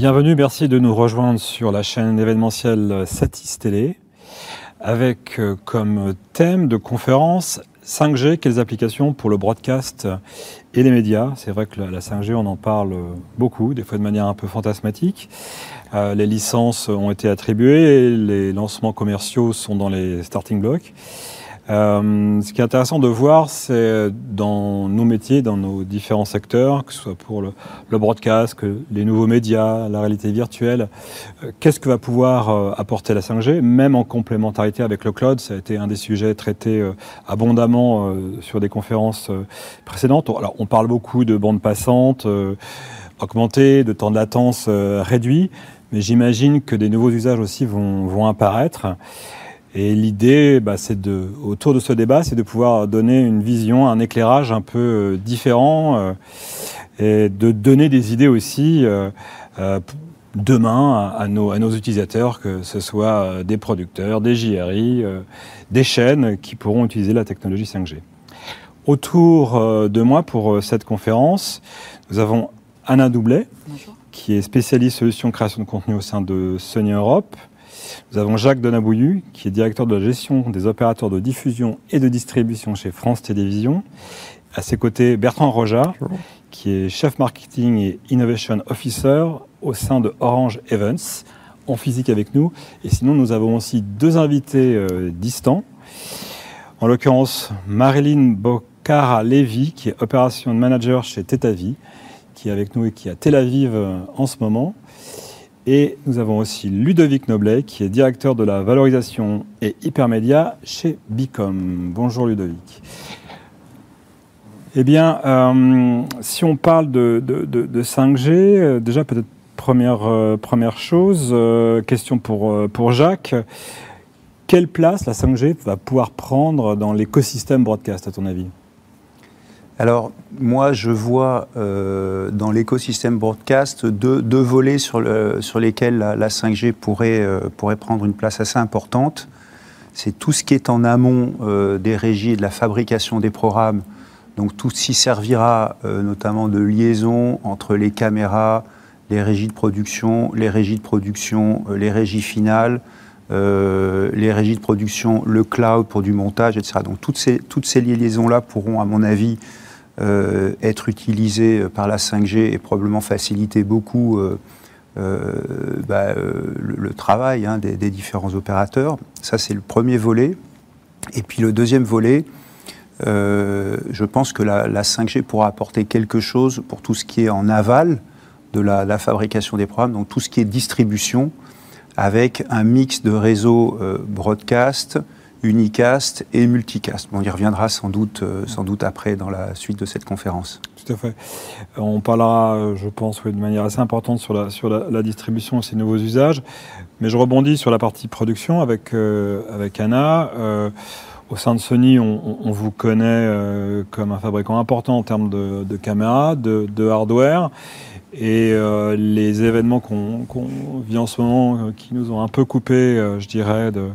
Bienvenue, merci de nous rejoindre sur la chaîne événementielle Satis Télé avec euh, comme thème de conférence 5G, quelles applications pour le broadcast et les médias C'est vrai que la 5G, on en parle beaucoup, des fois de manière un peu fantasmatique. Euh, les licences ont été attribuées, les lancements commerciaux sont dans les starting blocks. Euh, ce qui est intéressant de voir, c'est dans nos métiers, dans nos différents secteurs, que ce soit pour le, broadcast, que les nouveaux médias, la réalité virtuelle, euh, qu'est-ce que va pouvoir euh, apporter la 5G, même en complémentarité avec le cloud. Ça a été un des sujets traités abondamment sur des conférences précédentes. Alors, on parle beaucoup de bandes passantes augmentées, de temps de latence réduit, mais j'imagine que des nouveaux usages aussi vont, vont apparaître. Et l'idée, bah, c'est de, autour de ce débat, c'est de pouvoir donner une vision, un éclairage un peu euh, différent euh, et de donner des idées aussi euh, demain à, nos, à, nos, utilisateurs, que ce soit des producteurs, des JRI, des chaînes qui pourront utiliser la technologie 5G. Autour de moi pour cette conférence, nous avons Anna Doublet, qui est spécialiste solutions création de contenu au sein de Sony Europe. Nous avons Jacques Donabouillu, qui est directeur de la gestion des opérateurs de diffusion et de distribution chez France Télévisions. À ses côtés, Bertrand Rojard, qui est chef marketing et innovation officer au sein de Orange Events, en physique avec nous. Et sinon, nous avons aussi deux invités euh, distants. En l'occurrence, Marilyn Bocara-Levy, qui est opération manager chez Tetavi, qui est avec nous et qui est à Tel Aviv euh, en ce moment. Et nous avons aussi Ludovic Noblet, qui est directeur de la valorisation et hypermédia chez Bicom. Bonjour Ludovic. Eh bien, euh, si on parle de, 5G, euh, déjà peut-être première, euh, chose, question pour, pour Jacques. Quelle place la 5G va pouvoir prendre dans l'écosystème broadcast, à ton avis? Alors, moi, je vois euh, dans l'écosystème broadcast deux, volets sur, lesquels la, 5G euh, pourrait, prendre une place assez importante. C'est tout ce qui est en amont euh, des régies et de la fabrication des programmes. Donc, tout ce qui servira notamment de liaison entre les caméras, les régies de production, les régies de production, les régies finales, les régies de production, le cloud pour du montage, etc. Donc, toutes ces, toutes ces liaisons-là pourront, à mon avis, euh, être utilisé par la 5G et probablement faciliter beaucoup euh, euh, bah, le, travail hein, des, différents opérateurs. Ça, c'est le premier volet. Et puis le deuxième volet, je pense que la, 5G pourra apporter quelque chose pour tout ce qui est en aval de la, la fabrication des programmes, donc tout ce qui est distribution, avec un mix de réseaux broadcast, unicast et multicast. on y reviendra sans doute, euh, sans doute après dans la suite de cette conférence. Tout à fait. Euh, on parlera, euh, je pense, de manière assez importante sur la, sur la, distribution et ses nouveaux usages. Mais je rebondis sur la partie production avec, avec Anna. au sein de Sony, on, vous connaît comme un fabricant important en termes de, caméras, de, hardware. Et les événements qu'on vit en ce moment, qui nous ont un peu coupé, je dirais, de,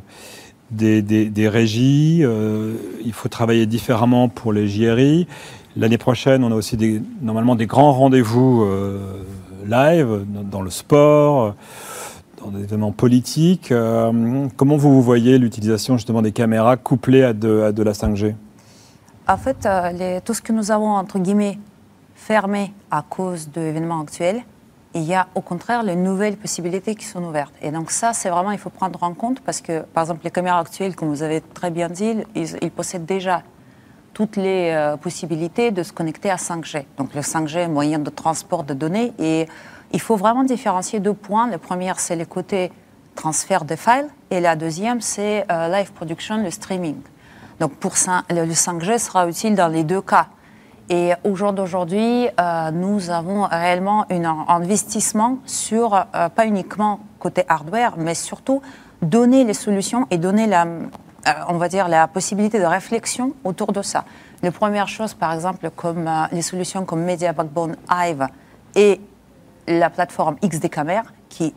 des, régies. Euh, il faut travailler différemment pour les JRI. L'année prochaine, on a aussi normalement des grands rendez-vous euh, live dans, le sport, dans des événements politiques. Euh, comment vous, voyez l'utilisation justement des caméras couplées à de, à de la 5G En fait, tout ce que nous avons, entre guillemets, fermé à cause de l'événement actuel, il y a au contraire les nouvelles possibilités qui sont ouvertes. Et donc ça, c'est vraiment, il faut prendre en compte parce que, par exemple, les caméras actuelles, comme vous avez très bien dit, ils, possèdent déjà toutes les euh, possibilités de se connecter à 5G. Donc le 5G, moyen de transport de données. Et il faut vraiment différencier deux points. Le premier, c'est le côté transfert de files. Et la deuxième, c'est euh, live production, le streaming. Donc pour le 5G sera utile dans les deux cas. Et au jour d'aujourd'hui, euh, nous avons réellement un investissement sur, euh, pas uniquement côté hardware, mais surtout donner les solutions et donner la, euh, on va dire, la possibilité de réflexion autour de ça. La première chose, par exemple, comme les solutions comme Media Backbone Hive et la plateforme XD Camera, qui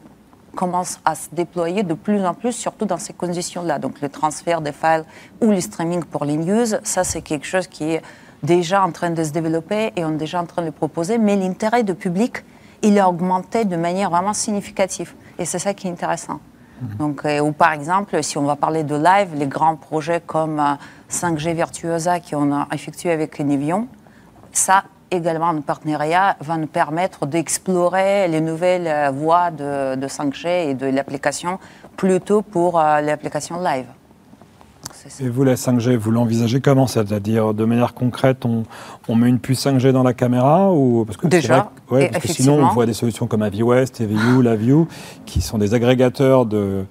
commence à se déployer de plus en plus, surtout dans ces conditions-là. Donc le transfert des files ou le streaming pour les news, ça c'est quelque chose qui est déjà en train de se développer et on est déjà en train de le proposer. Mais l'intérêt du public il a augmenté de manière vraiment significative. Et c'est ça qui est intéressant. Mhm. Donc, ou par exemple, si on va parler de live, les grands projets comme 5G Virtuosa qu'on a effectué avec Nivion, ça également, un partenariat va nous permettre d'explorer les nouvelles voies de, de 5G et de l'application plutôt pour l'application live. Et vous, la 5G, vous l'envisagez comment C'est-à-dire, de manière concrète, on, met une puce 5G dans la caméra ou parce que Déjà, vrai, parce que sinon, on voit des solutions comme AviWest, EVU, LaView, qui sont des agrégateurs de,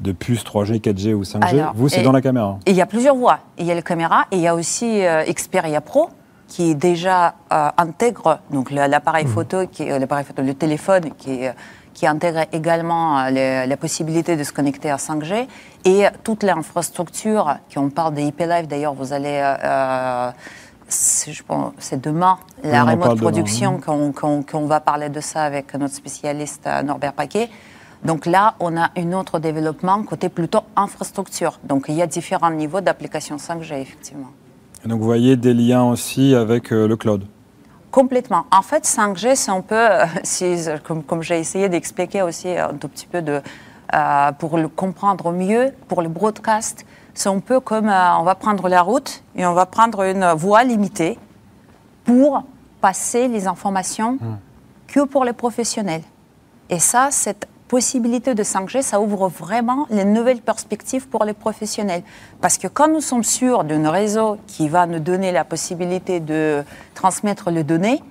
de puces 3G, 4G ou 5G. vous, c'est dans la caméra. Il y a plusieurs voies. Il y a la caméra et il y a aussi euh, Xperia Pro qui déjà euh, intègre donc l'appareil mmh. photo, qui, euh, l'appareil photo, le téléphone qui est qui intègre également euh, la possibilité de se connecter à 5G et toute l'infrastructure, qui on parle des IP Live, d'ailleurs, vous allez. Euh, euh c'est demain, la remote production, qu'on va parler de ça avec notre spécialiste Norbert Paquet. Donc là, on a un autre développement côté plutôt infrastructure. Donc il y a différents niveaux d'application 5G, effectivement. Et donc vous voyez des liens aussi avec le cloud Complètement. En fait, 5G, c'est un peu, euh, comme, j'ai essayé d'expliquer aussi un tout petit peu de, euh, pour le comprendre mieux, pour le broadcast, c'est un peu comme euh, on va prendre la route et on va prendre une voie limitée pour passer les informations hmm. que pour les professionnels. Et ça, c'est possibilité de 5G, ça ouvre vraiment les nouvelles perspectives pour les professionnels. Parce que quand nous sommes sûrs d'un réseau qui va nous donner la possibilité de transmettre les données,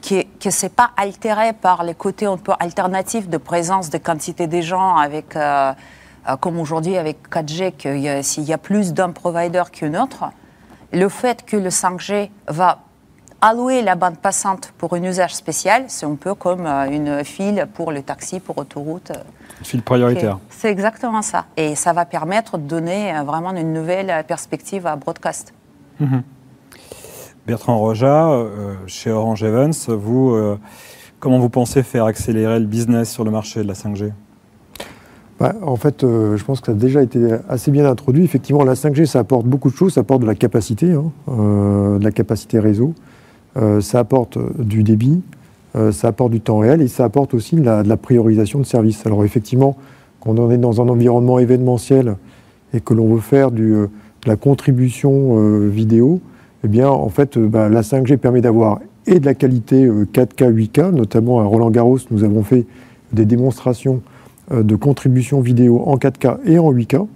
que ce n'est pas altéré par les côtés un peu alternatifs de présence de quantité des gens avec, euh, euh, comme aujourd'hui avec 4G, s'il y a plus d'un provider qu'un autre, le fait que le 5G va allouer la bande passante pour un usage spécial, c'est un peu comme euh, une file pour le taxi, pour autoroute. Une file prioritaire. C'est exactement ça. Et ça va permettre de donner euh, vraiment une nouvelle perspective à Broadcast. Mhm. Bertrand Roja, euh, chez Orange Evans, vous, comment vous pensez faire accélérer le business sur le marché de la 5G bah, en fait, je pense que ça a déjà été assez bien introduit. Effectivement, la 5G, ça apporte beaucoup de choses. Ça apporte de la capacité, hein, de la capacité réseau. Euh, ça apporte euh, du débit, euh, ça apporte du temps réel et ça apporte aussi de la, priorisation de services. Alors effectivement, quand on est dans un environnement événementiel et que l'on veut faire de la contribution vidéo, eh bien en fait bah, la 5G permet d'avoir et de la qualité 4K, 8K, notamment à Roland Garros, nous avons fait des démonstrations de contribution vidéo en 4K et en 8K,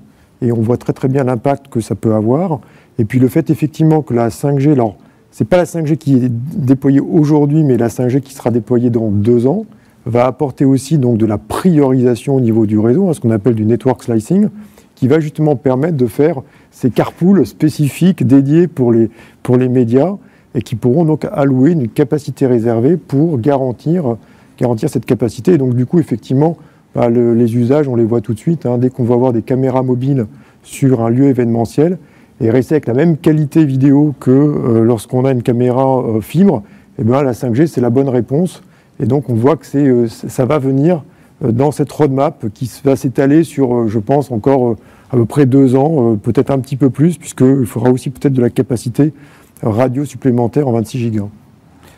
et on voit très très bien l'impact que ça peut avoir. Et puis le fait effectivement que la 5G, alors n'est pas la 5G qui est déployée aujourd'hui, mais la 5G qui sera déployée dans deux ans, va apporter aussi de la priorisation au niveau du réseau, hein, ce qu'on appelle du network slicing, qui va justement permettre de faire ces carpools spécifiques dédiés pour les, médias et qui pourront donc allouer une capacité réservée pour garantir, garantir cette capacité. Et donc du coup, effectivement, bah, les usages, on les voit tout de suite. Hein. dès qu'on va avoir des caméras mobiles sur un lieu événementiel, et rester avec la même qualité vidéo que euh, lorsqu'on a une caméra euh, fibre, eh bien, la 5G, c'est la bonne réponse. Et donc, on voit que euh, ça va venir dans cette roadmap qui va s'étaler sur, je pense, encore à peu près deux ans, peut-être un petit peu plus, puisqu'il faudra aussi peut-être de la capacité radio supplémentaire en 26 gigas.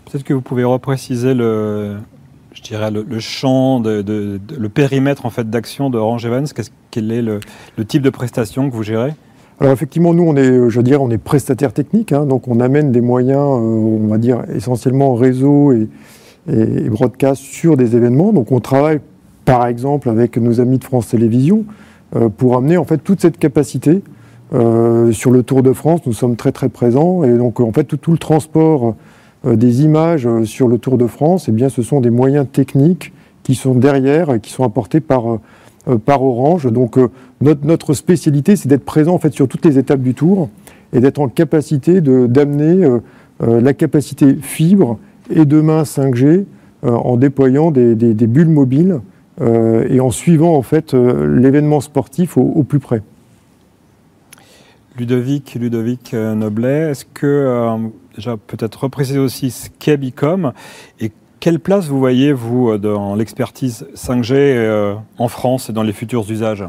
Peut-être que vous pouvez repréciser le, je dirais, le, champ, le périmètre en fait, d'action de Orange Evans. quel est le, le, type de prestation que vous gérez? Alors effectivement, nous, on est, je veux on est prestataire technique, hein, donc on amène des moyens, euh, on va dire essentiellement réseau et, broadcast sur des événements. Donc on travaille, par exemple, avec nos amis de France Télévisions euh, pour amener en fait toute cette capacité euh, sur le Tour de France. Nous sommes très très présents et donc en fait tout, le transport des images sur le Tour de France, eh bien, ce sont des moyens techniques qui sont derrière et qui sont apportés par euh, par Orange. Donc euh, notre, notre spécialité, c'est d'être présent en fait sur toutes les étapes du tour et d'être en capacité d'amener euh, la capacité fibre et demain 5G en déployant des, des, bulles mobiles et en suivant en fait l'événement sportif au, plus près. Ludovic, Ludovic Noblet, est-ce que, déjà peut-être repréciser aussi ce qu'est Bicom et quelle place vous voyez, vous, euh, dans l'expertise 5G euh, en France et dans les futurs usages?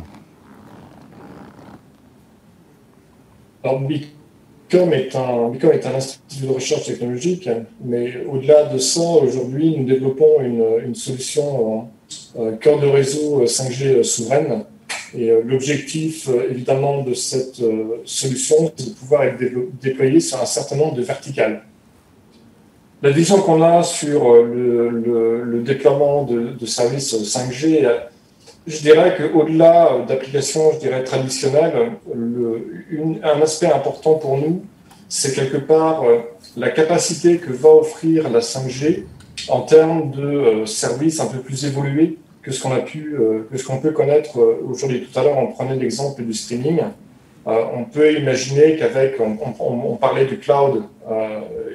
Alors, Bicom est un, institut de recherche technologique, mais au-delà de ça, aujourd'hui, nous développons une, solution cœur de réseau 5G souveraine. Et l'objectif, évidemment, de cette solution, c'est de pouvoir être déployée sur un certain nombre de verticales. La vision qu'on a sur le, déploiement de, services 5G, je dirais qu'au-delà d'applications, je dirais traditionnelles, un aspect important pour nous, c'est quelque part euh, la capacité que va offrir la 5G en termes de euh, services un peu plus évolués que ce qu'on a pu, euh, que ce qu'on peut connaître aujourd'hui. Tout à l'heure, on prenait l'exemple du streaming. On peut imaginer qu'avec, on, parlait du cloud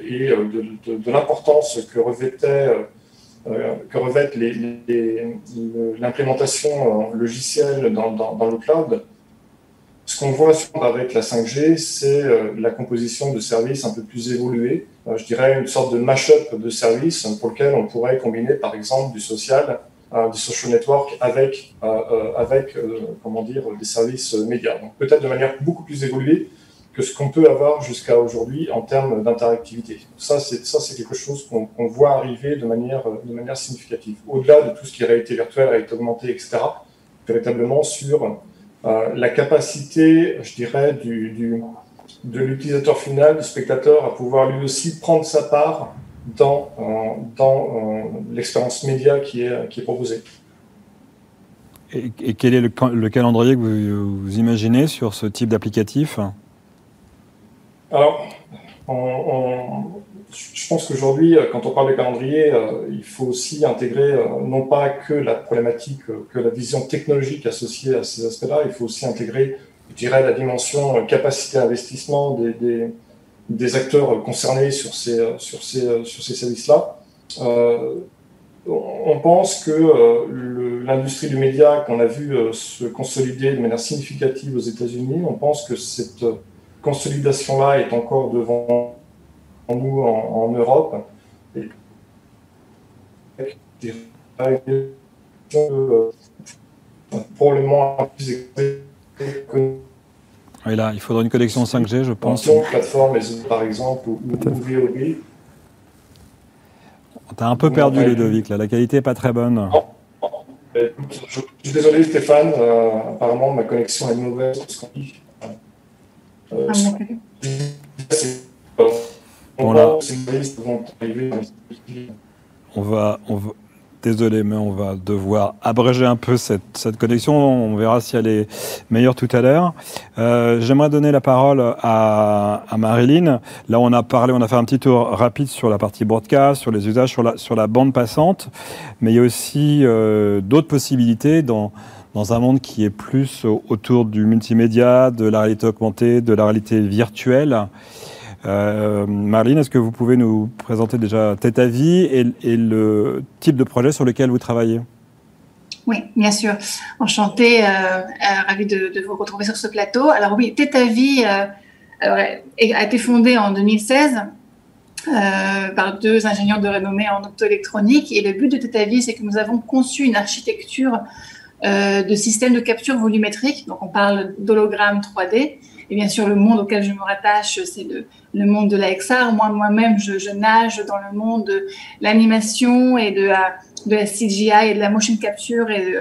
et de, l'importance que revêtait que revêt l'implémentation logicielle dans, dans, le cloud, ce qu'on voit avec la 5G, c'est euh, la composition de services un peu plus évolués. Euh, je dirais une sorte de mash-up de services pour lequel on pourrait combiner, par exemple, du social, euh, du social network avec, avec comment dire, des services médias. Donc peut-être de manière beaucoup plus évoluée que ce qu'on peut avoir jusqu'à aujourd'hui en termes d'interactivité. Ça, c'est ça, c'est quelque chose qu'on voit arriver de manière, de manière significative. Au-delà de tout ce qui est réalité virtuelle, réalité augmentée, etc., véritablement sur euh, la capacité, je dirais, du, de l'utilisateur final, du spectateur, à pouvoir lui aussi prendre sa part dans, euh, dans euh, l'expérience média qui est, qui est proposée. Et, quel est le, le, calendrier que vous, imaginez sur ce type d'applicatif? Alors, on, je pense qu'aujourd'hui, quand on parle de calendrier, euh, il faut aussi intégrer non pas que la problématique, que la vision technologique associée à ces aspects-là, il faut aussi intégrer, je dirais, la dimension capacité d'investissement des, des, acteurs concernés sur ces, sur ces, sur ces services-là. on pense que l'industrie du média qu'on a vu se consolider de manière significative aux États-Unis, on pense que cette consolidation-là est encore devant nous en, Europe. Et probablement plus oui, là, il faudrait une connexion 5G, je pense. Plateforme, par exemple, ou, VOD. T'as un peu perdu, Ludovic, là. La qualité n'est pas très bonne. Je, suis désolé, Stéphane. Euh, apparemment, ma connexion est mauvaise. Euh, ah, on va, on va, désolé, mais on va devoir abréger un peu cette, connexion. On verra si elle est meilleure tout à l'heure. Euh, j'aimerais donner la parole à, Marilyn. Là, on a parlé, on a fait un petit tour rapide sur la partie broadcast, sur les usages, sur la, sur la bande passante, mais il y a aussi euh, d'autres possibilités dans dans un monde qui est plus autour du multimédia, de la réalité augmentée, de la réalité virtuelle. Euh, Marlene, est-ce que vous pouvez nous présenter déjà Tête à Vie et, le type de projet sur lequel vous travaillez? Oui, bien sûr. Enchantée, euh, euh ravie de, vous retrouver sur ce plateau. Alors oui, Tête à Vie euh, a été fondée en 2016 par deux ingénieurs de renommée en optoélectronique. Et le but de Tête à Vie, c'est que nous avons conçu une architecture de système de capture volumétrique. Donc on parle d'hologramme 3D. Et bien sûr, le monde auquel je me rattache, c'est le, le monde de la XR. Moi, moi-même, je, nage dans le monde de l'animation et de la, CGI et de la motion capture et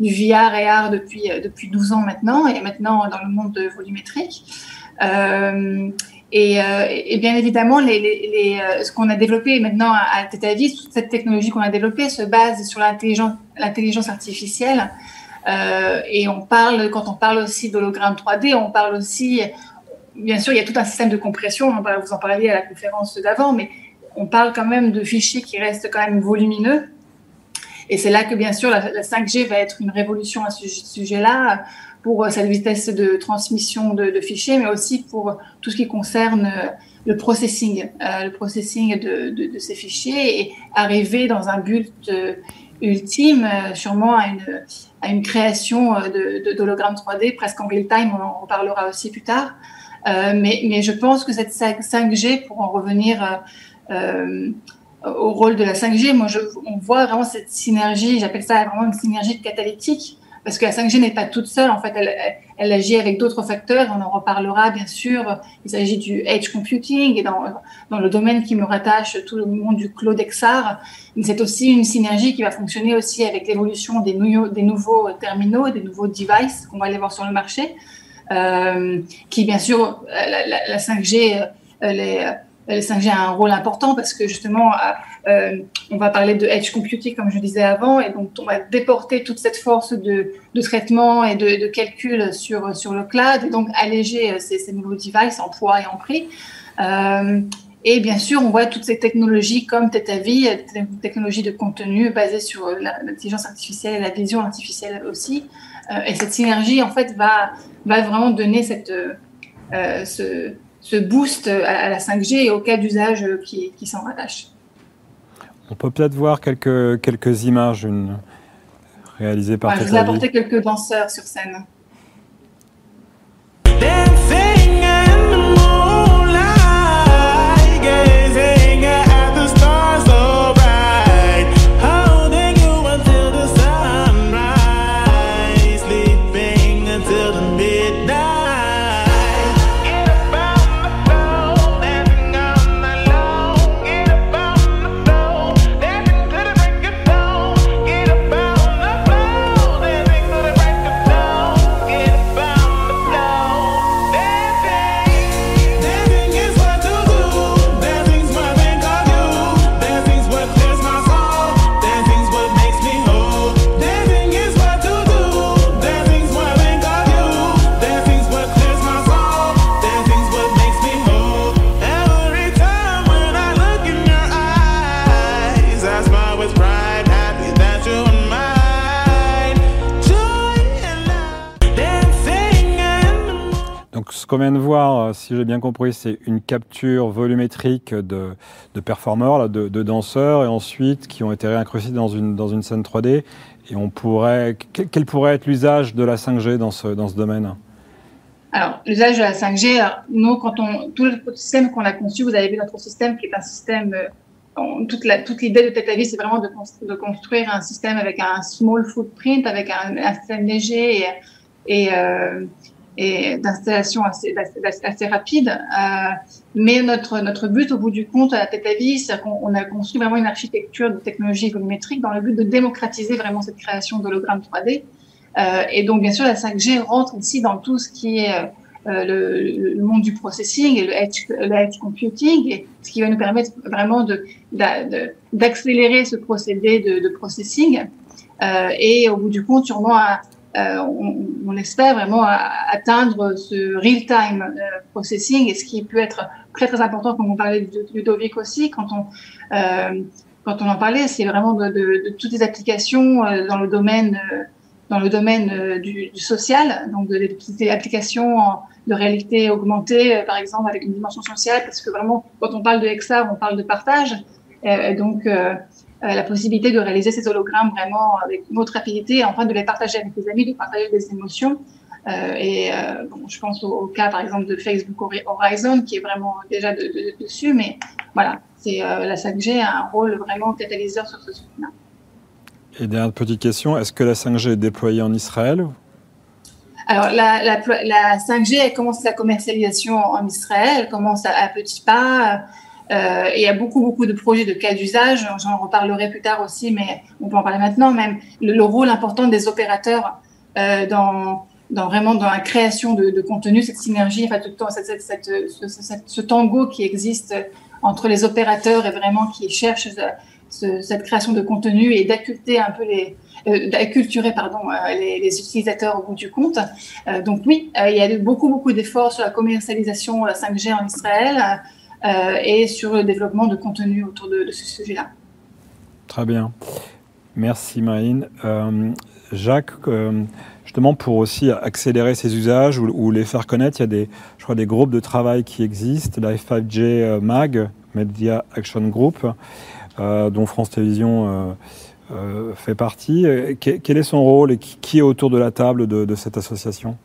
du VR et AR depuis, depuis 12 ans maintenant, et maintenant dans le monde de volumétrique. Euh, et, euh, et, bien évidemment, euh, ce qu'on a développé maintenant à, à toute cette technologie qu'on a développée se base sur l'intelligence artificielle. Euh, et on parle, quand on parle aussi d'hologramme 3D, on parle aussi, bien sûr, il y a tout un système de compression, on vous en parler à la conférence d'avant, mais on parle quand même de fichiers qui restent quand même volumineux. Et c'est là que, bien sûr, la, 5G va être une révolution à ce sujet-là pour euh, sa vitesse de transmission de, fichiers, mais aussi pour tout ce qui concerne euh, le processing, le processing de, ces fichiers et arriver dans un but ultime, sûrement à une, création d'hologrammes 3D presque en real time, on en reparlera aussi plus tard. Euh, mais, je pense que cette 5G, pour en revenir euh, euh, au rôle de la 5G, moi, on voit vraiment cette synergie, j'appelle ça vraiment une synergie catalytique parce que la 5G n'est pas toute seule, en fait, elle, agit avec d'autres facteurs, on en reparlera bien sûr, il s'agit du edge computing, et dans, le domaine qui me rattache, tout le monde du cloud XR, c'est aussi une synergie qui va fonctionner aussi avec l'évolution des, nouveaux terminaux, des nouveaux devices qu'on va aller voir sur le marché, qui bien sûr, la, la, la 5G, euh, les le 5G a un rôle important parce que justement, euh, on va parler de edge computing, comme je disais avant, et donc on va déporter toute cette force de, traitement et de, calcul sur, sur le cloud, et donc alléger euh, ces, nouveaux devices en poids et en prix. Euh, et bien sûr, on voit toutes ces technologies comme Tetavi, technologies de contenu basées sur l'intelligence artificielle et la vision artificielle aussi. Euh, et cette synergie, en fait, va, va vraiment donner cette, euh, ce, ce boost à la 5G et au cas d'usage qui, qui s'en rattachent. On peut peut-être voir quelques, quelques images une, réalisées par ouais, Je vous ai apporté quelques danseurs sur scène. Si j'ai bien compris, c'est une capture volumétrique de, de performeurs, de, danseurs, et ensuite qui ont été réincrustés dans une, dans une scène 3D. Et on pourrait, quel, pourrait être l'usage de la 5G dans ce, dans ce domaine? Alors, l'usage de la 5G, nous, quand on, tout le système qu'on a conçu, vous avez vu notre système qui est un système, on, toute, la, toute l'idée de Tetavi, c'est vraiment de, construire un système avec un small footprint, avec un, système léger et, et, euh, et d'installation assez, rapide. Euh, mais notre, notre but, au bout du compte, à la tête à vie, c'est qu'on a construit vraiment une architecture de technologie volumétrique dans le but de démocratiser vraiment cette création d'hologrammes 3D. Euh, et donc, bien sûr, la 5G rentre ici dans tout ce qui est euh, le, monde du processing et le edge, computing, ce qui va nous permettre vraiment d'accélérer ce procédé de, de processing. Et au bout du compte, sûrement à, on, on, espère vraiment atteindre ce real-time euh, processing, et ce qui peut être très très important, comme on parlait de Ludovic aussi, quand on euh, quand on en parlait, c'est vraiment de, toutes les applications dans le domaine dans le domaine du, social, donc de, des applications de réalité augmentée, par exemple avec une dimension sociale, parce que vraiment quand on parle de XR, on parle de partage, donc euh, la possibilité de réaliser ces hologrammes vraiment avec une autre rapidité, enfin de les partager avec les amis, de partager des émotions. Euh, et euh, bon, je pense au, au, cas par exemple de Facebook Horizon qui est vraiment déjà de, de, dessus, mais voilà, c'est la 5G a un rôle vraiment catalyseur sur ce sujet-là. Et dernière petite question, est-ce que la 5G est déployée en Israël? Alors, la, la, la 5G, elle commence sa commercialisation en Israël, elle commence à, à petits pas. Euh, il y a beaucoup, beaucoup de projets de cas d'usage. J'en reparlerai plus tard aussi, mais on peut en parler maintenant. Même le, le rôle important des opérateurs euh, dans, vraiment dans la création de, contenu, cette synergie, enfin, tout le temps, ce, tango qui existe entre les opérateurs et vraiment qui cherchent ce, cette création de contenu et d'acculter un peu les euh, d'acculturer pardon euh, les, utilisateurs au bout du compte. Euh, donc oui, euh, il y a beaucoup beaucoup d'efforts sur la commercialisation la 5G en Israël. Euh, et sur le développement de contenu autour de, de ce sujet-là. Très bien. Merci Marine. Euh, Jacques, euh, justement pour aussi accélérer ces usages ou, ou, les faire connaître, il y a des, je crois, des groupes de travail qui existent, la F5G MAG, Media Action Group, euh, dont France Télévisions euh, fait partie. Quel est son rôle et qui est autour de la table de, de cette association?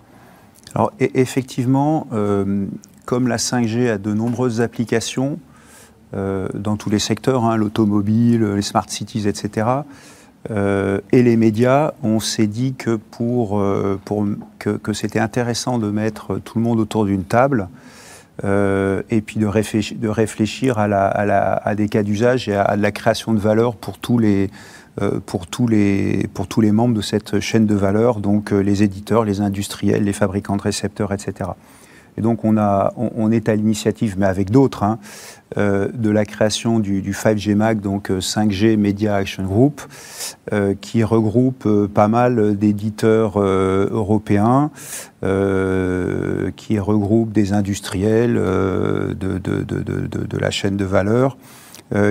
Alors e effectivement, comme la 5G a de nombreuses applications euh, dans tous les secteurs, hein, l'automobile, les smart cities, etc., et les médias, on s'est dit pour que, c'était intéressant de mettre tout le monde autour d'une table et puis de réfléchir, à, des cas d'usage et à, la création de valeur pour tous les membres de cette chaîne de valeur, donc les éditeurs, les industriels, les fabricants de récepteurs, etc. Et donc on, est à l'initiative, mais avec d'autres, hein, euh, de la création du, 5G MAG, donc 5G euh, Media Action Group, euh, qui regroupe pas mal d'éditeurs européens, qui regroupe des industriels de, la chaîne de valeur.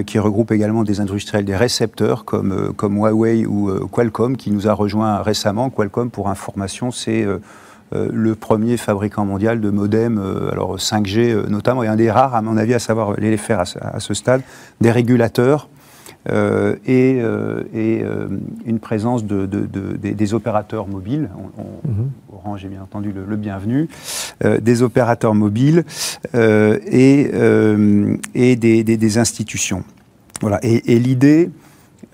qui regroupe également des industriels des récepteurs comme, Huawei ou Qualcomm, qui nous a rejoint récemment. Qualcomm, pour information, c'est le premier fabricant mondial de modems, euh, alors 5G euh, notamment, et un des rares, à mon avis, à savoir les faire à, ce stade, des régulateurs et, une présence de, des, opérateurs mobiles. Mhm. Orange est bien entendu le, bienvenu, des opérateurs mobiles et, et des, institutions. Voilà. Et, l'idée,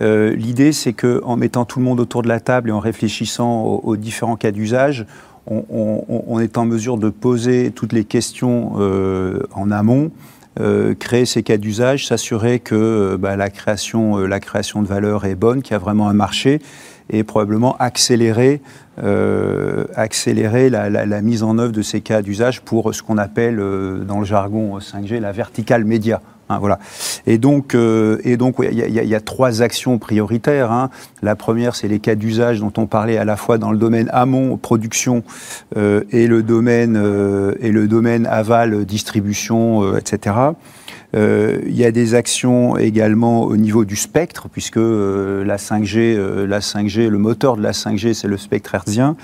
l'idée, c'est qu'en mettant tout le monde autour de la table et en réfléchissant aux différents cas d'usage, on, est en mesure de poser toutes les questions euh, en amont, euh, créer ces cas d'usage, s'assurer que euh, bah, la, création, la création de valeur est bonne, qu'il y a vraiment un marché, et probablement accélérer, accélérer la, mise en œuvre de ces cas d'usage pour ce qu'on appelle dans le jargon 5G la verticale média. Hein, voilà. Et donc, euh, et donc, il y, a trois actions prioritaires. Hein. La première, c'est les cas d'usage dont on parlait à la fois dans le domaine amont production euh, et le domaine euh, et le domaine aval distribution, etc. Il y a des actions également au niveau du spectre, puisque la 5G, la 5G, le moteur de la 5G, c'est le spectre hertzien.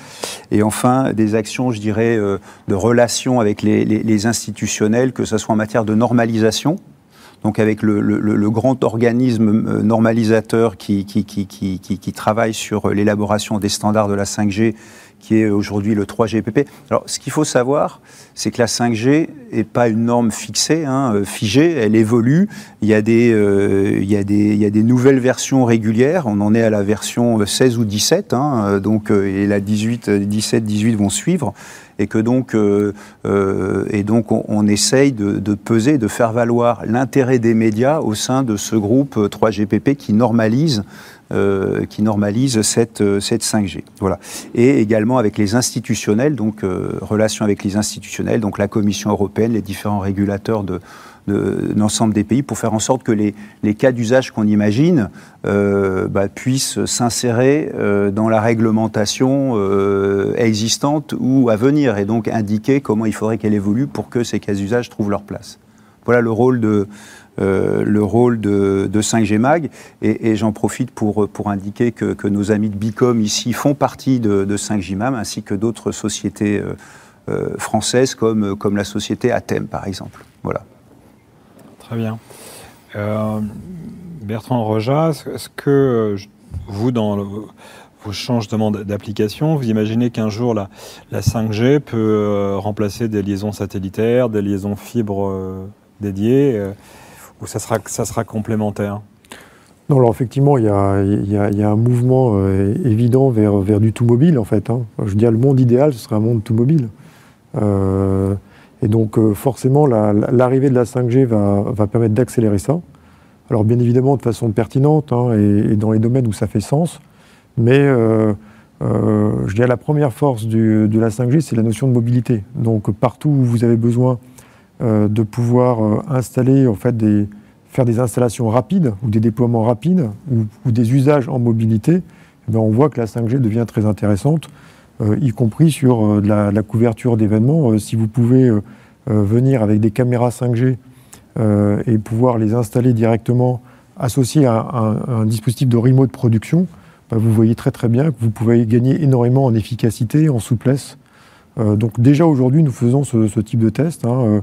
Et enfin, des actions, je dirais, de relations avec les, les institutionnels, que ce soit en matière de normalisation, donc avec le, grand organisme euh, normalisateur qui, qui, qui, qui travaille sur l'élaboration des standards de la 5G, qui est aujourd'hui le 3GPP. Alors, ce qu'il faut savoir, c'est que la 5G n'est pas une norme fixée, hein, euh, figée, elle évolue. Il y, a des, euh, il, y a des, il y a des nouvelles versions régulières. On en est à la version 16 ou 17, hein, donc, et la 18, 17, 18 vont suivre et que donc, euh, euh, et donc on, essaye de, peser, de faire valoir l'intérêt des médias au sein de ce groupe 3GPP qui normalise euh, qui normalise cette, cette 5G. Voilà. Et également avec les institutionnels, donc relation avec les institutionnels, donc la Commission européenne, les différents régulateurs de, de, l'ensemble des pays pour faire en sorte que les, cas d'usage qu'on imagine euh, bah, puissent s'insérer euh, dans la réglementation euh, existante ou à venir et donc indiquer comment il faudrait qu'elle évolue pour que ces cas d'usage trouvent leur place. Voilà le rôle de, le rôle de, 5G Mag. Et, j'en profite pour, pour indiquer que, que, nos amis de Bicom ici font partie de, 5G MAM, ainsi que d'autres sociétés françaises comme, comme la société Atem, par exemple. Voilà. Très bien. Euh, Bertrand Roja, est-ce que euh, vous, dans vos changements d'application, vous imaginez qu'un jour la, la, 5G peut euh, remplacer des liaisons satellitaires, des liaisons fibres dédiées, ou ça sera, ça sera complémentaire? Non, alors effectivement, il y a, un mouvement évident vers, du tout mobile, en fait. Hein. Je dire, le monde idéal, ce serait un monde tout mobile. Et donc euh, forcément, l'arrivée de la 5G va, permettre d'accélérer ça. Alors bien évidemment de façon pertinente hein, et, dans les domaines où ça fait sens. Mais euh, euh, je dirais la première force de la 5G, c'est la notion de mobilité. Donc partout où vous avez besoin de pouvoir installer, en fait, des, faire des installations rapides ou des déploiements rapides ou, des usages en mobilité, eh on voit que la 5G devient très intéressante. Euh, y compris sur euh, la, couverture d'événements. Euh, si vous pouvez venir avec des caméras 5G et pouvoir les installer directement associés à un, dispositif de remote production, bah, vous voyez très très bien que vous pouvez gagner énormément en efficacité, en souplesse. donc déjà aujourd'hui, nous faisons ce, type de test. Hein.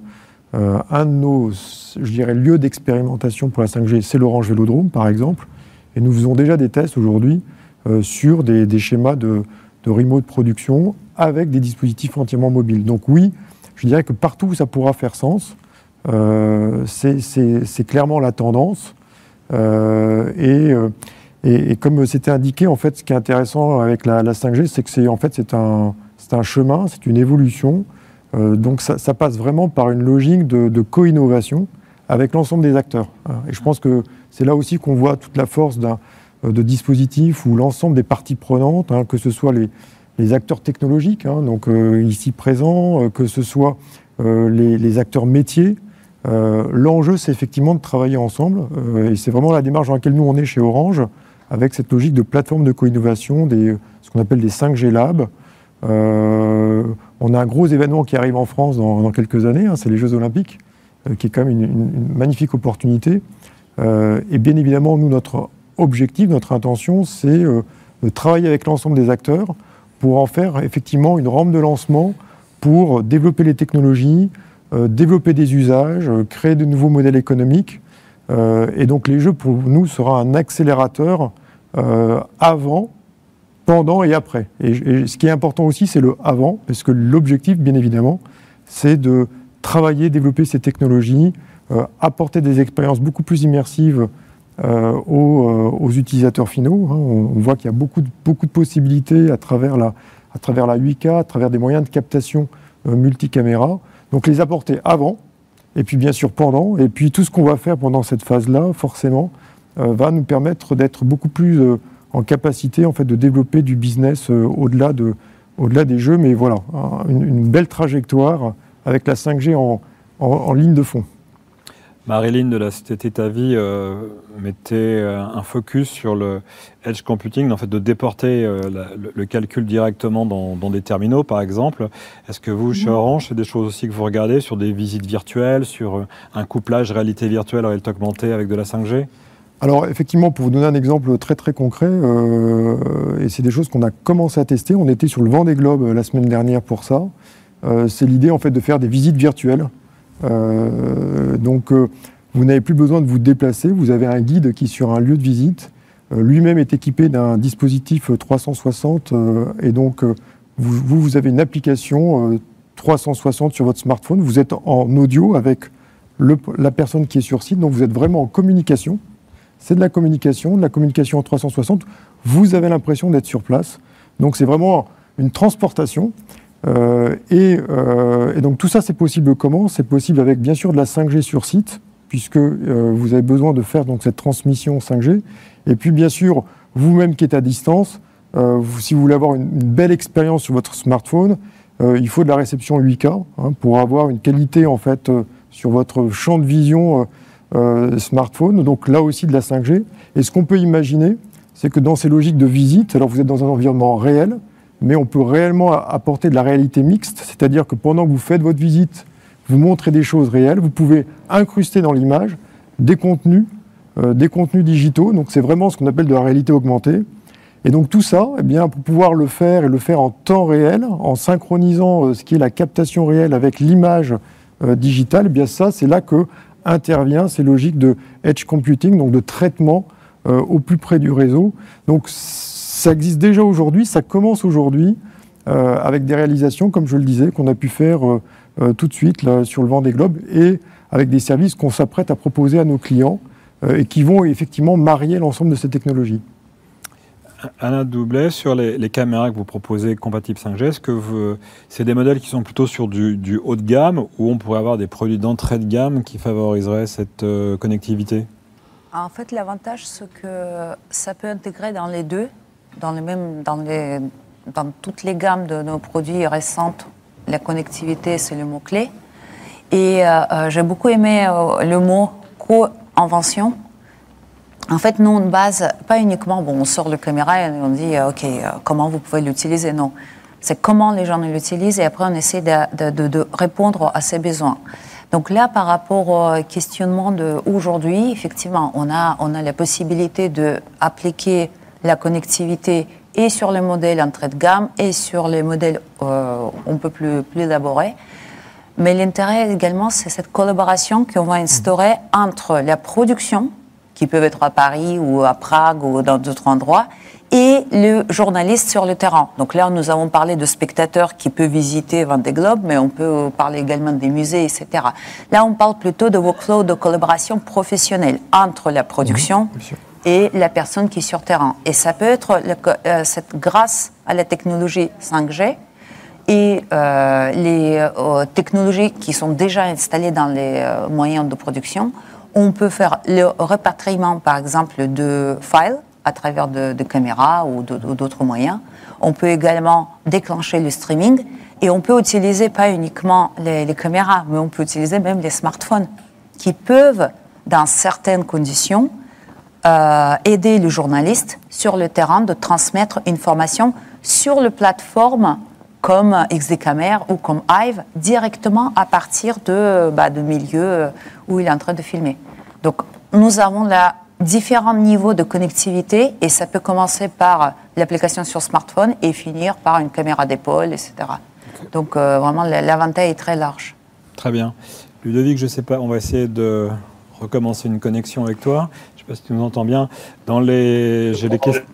un de nos, je dirais, lieux d'expérimentation pour la 5G, c'est l'Orange Vélodrome, par exemple. Et nous faisons déjà des tests aujourd'hui sur des, schémas de, de remote production avec des dispositifs entièrement mobiles. Donc oui, je dirais que partout où ça pourra faire sens, euh, c'est clairement la tendance. Euh, et, euh, Et, comme c'était indiqué, en fait, ce qui est intéressant avec la, 5G, c'est que c'est en fait c'est un, un chemin, c'est une évolution. donc ça, passe vraiment par une logique de co-innovation avec l'ensemble des acteurs. Et je pense que c'est là aussi qu'on voit toute la force d'un de dispositif où l'ensemble des parties prenantes, hein, que ce soit les, acteurs technologiques, hein, donc ici présents, que ce soit les, acteurs métiers, euh, l'enjeu, c'est effectivement de travailler ensemble, euh, et c'est vraiment la démarche dans laquelle nous on est chez Orange, avec cette logique de plateforme de co-innovation, ce qu'on appelle des 5G Labs. Euh, on a un gros événement qui arrive en France dans, quelques années, hein, c'est les Jeux Olympiques, qui est quand même une, magnifique opportunité. et bien évidemment, nous, notre objectif, notre intention, c'est de travailler avec l'ensemble des acteurs pour en faire effectivement une rampe de lancement pour développer les technologies, euh, développer des usages, euh, créer de nouveaux modèles économiques. Euh, et donc les jeux, pour nous, sera un accélérateur avant, pendant et après. Et, ce qui est important aussi, c'est le avant, parce que l'objectif, bien évidemment, c'est de travailler, développer ces technologies, apporter des expériences beaucoup plus immersives aux, utilisateurs finaux. Hein. On, voit qu'il y a beaucoup de, possibilités à travers, la, à travers la 8K, à travers des moyens de captation multicaméra. Donc les apporter avant, et puis bien sûr pendant, et puis tout ce qu'on va faire pendant cette phase-là, forcément, euh, va nous permettre d'être beaucoup plus euh, en capacité en fait, de développer du business euh, au-delà de, au-delà des jeux, mais voilà, une, belle trajectoire avec la 5G en ligne de fond. Marilyn de la Société Ta Vie euh, mettait euh, un focus sur le edge computing, en fait de déporter euh, le, calcul directement dans, des terminaux, par exemple. Est-ce que vous, chez Orange, c'est des choses aussi que vous regardez sur des visites virtuelles, sur un couplage réalité virtuelle, réalité augmentée avec de la 5G alors effectivement, pour vous donner un exemple très très concret, et c'est des choses qu'on a commencé à tester, on était sur le vent des globes la semaine dernière pour ça. c'est l'idée en fait de faire des visites virtuelles donc, euh, vous n'avez plus besoin de vous déplacer. Vous avez un guide qui, sur un lieu de visite, euh, lui-même est équipé d'un dispositif 360. et donc, vous, avez une application 360 sur votre smartphone. Vous êtes en audio avec la personne qui est sur site. Donc, vous êtes vraiment en communication. C'est de la communication, de la communication en 360. Vous avez l'impression d'être sur place. Donc, c'est vraiment une transportation. Euh, euh, et, donc tout ça, c'est possible comment? C'est possible avec bien sûr de la 5G sur site, puisque euh, vous avez besoin de faire donc cette transmission 5G. Et puis bien sûr, vous-même qui êtes à distance, si vous voulez avoir une, belle expérience sur votre smartphone, il faut de la réception 8K hein, pour avoir une qualité en fait sur votre champ de vision smartphone. Donc là aussi de la 5G. Et ce qu'on peut imaginer, c'est que dans ces logiques de visite, alors vous êtes dans un environnement réel, mais on peut réellement apporter de la réalité mixte, c'est-à-dire que pendant que vous faites votre visite, vous montrez des choses réelles, vous pouvez incruster dans l'image des contenus, euh, des contenus digitaux, donc c'est vraiment ce qu'on appelle de la réalité augmentée. Et donc tout ça, eh bien, pour pouvoir le faire et le faire en temps réel, en synchronisant euh, ce qui est la captation réelle avec l'image euh, digitale, eh bien ça, c'est là que intervient ces logiques de edge computing, donc de traitement au plus près du réseau. Donc ça existe déjà aujourd'hui, ça commence aujourd'hui euh, avec des réalisations, comme je le disais, qu'on a pu faire euh, euh, tout de suite là, sur le vent des globes et avec des services qu'on s'apprête à proposer à nos clients et qui vont effectivement marier l'ensemble de ces technologies. Anna Doublet, sur les, caméras que vous proposez compatibles 5G, est-ce que c'est des modèles qui sont plutôt sur du, haut de gamme ou on pourrait avoir des produits d'entrée de gamme qui favoriseraient cette connectivité? En fait, l'avantage, c'est que ça peut intégrer dans les deux dans, les mêmes, dans, les, dans toutes les gammes de nos produits récentes, la connectivité, c'est le mot-clé. Et euh, euh, j'ai beaucoup aimé euh, le mot co-invention. En fait, nous, on base pas uniquement, bon, on sort le caméra et on dit, OK, comment vous pouvez l'utiliser Non. C'est comment les gens l'utilisent et après, on essaie de, répondre à ses besoins. Donc là, par rapport au questionnement d'aujourd'hui, effectivement, on a, on a la possibilité d'appliquer la connectivité et sur les modèles entrée de gamme et sur les modèles euh, un peu plus, plus élaborés. Mais l'intérêt également, c'est cette collaboration qu'on va instaurer entre la production, qui peut être à Paris ou à Prague ou dans d'autres endroits, et le journaliste sur le terrain. Donc là, nous avons parlé de spectateurs qui peuvent visiter Vendée Globe, mais on peut parler également des musées, etc. Là, on parle plutôt de workflow de collaboration professionnelle entre la production et la personne qui est sur terrain. Et ça peut être euh, cette, grâce à la technologie 5G et euh, les euh, technologies qui sont déjà installées dans les moyens de production, on peut faire le repatriement, par exemple, de files à travers de, caméras ou d'autres moyens. On peut également déclencher le streaming et on peut utiliser pas uniquement les caméras, mais on peut utiliser même les smartphones qui peuvent, dans certaines conditions, euh, aider le journaliste sur le terrain de transmettre une formation sur le plateforme comme XDCamer ou comme Hive directement à partir de, bah, de milieux où il est en train de filmer. Donc nous avons là différents niveaux de connectivité et ça peut commencer par l'application sur smartphone et finir par une caméra d'épaule, etc. Donc euh, vraiment l'avantage est très large. Très bien. Ludovic, je ne sais pas, on va essayer de recommencer une connexion avec toi si tu nous entends bien. Dans les, j'ai des questions.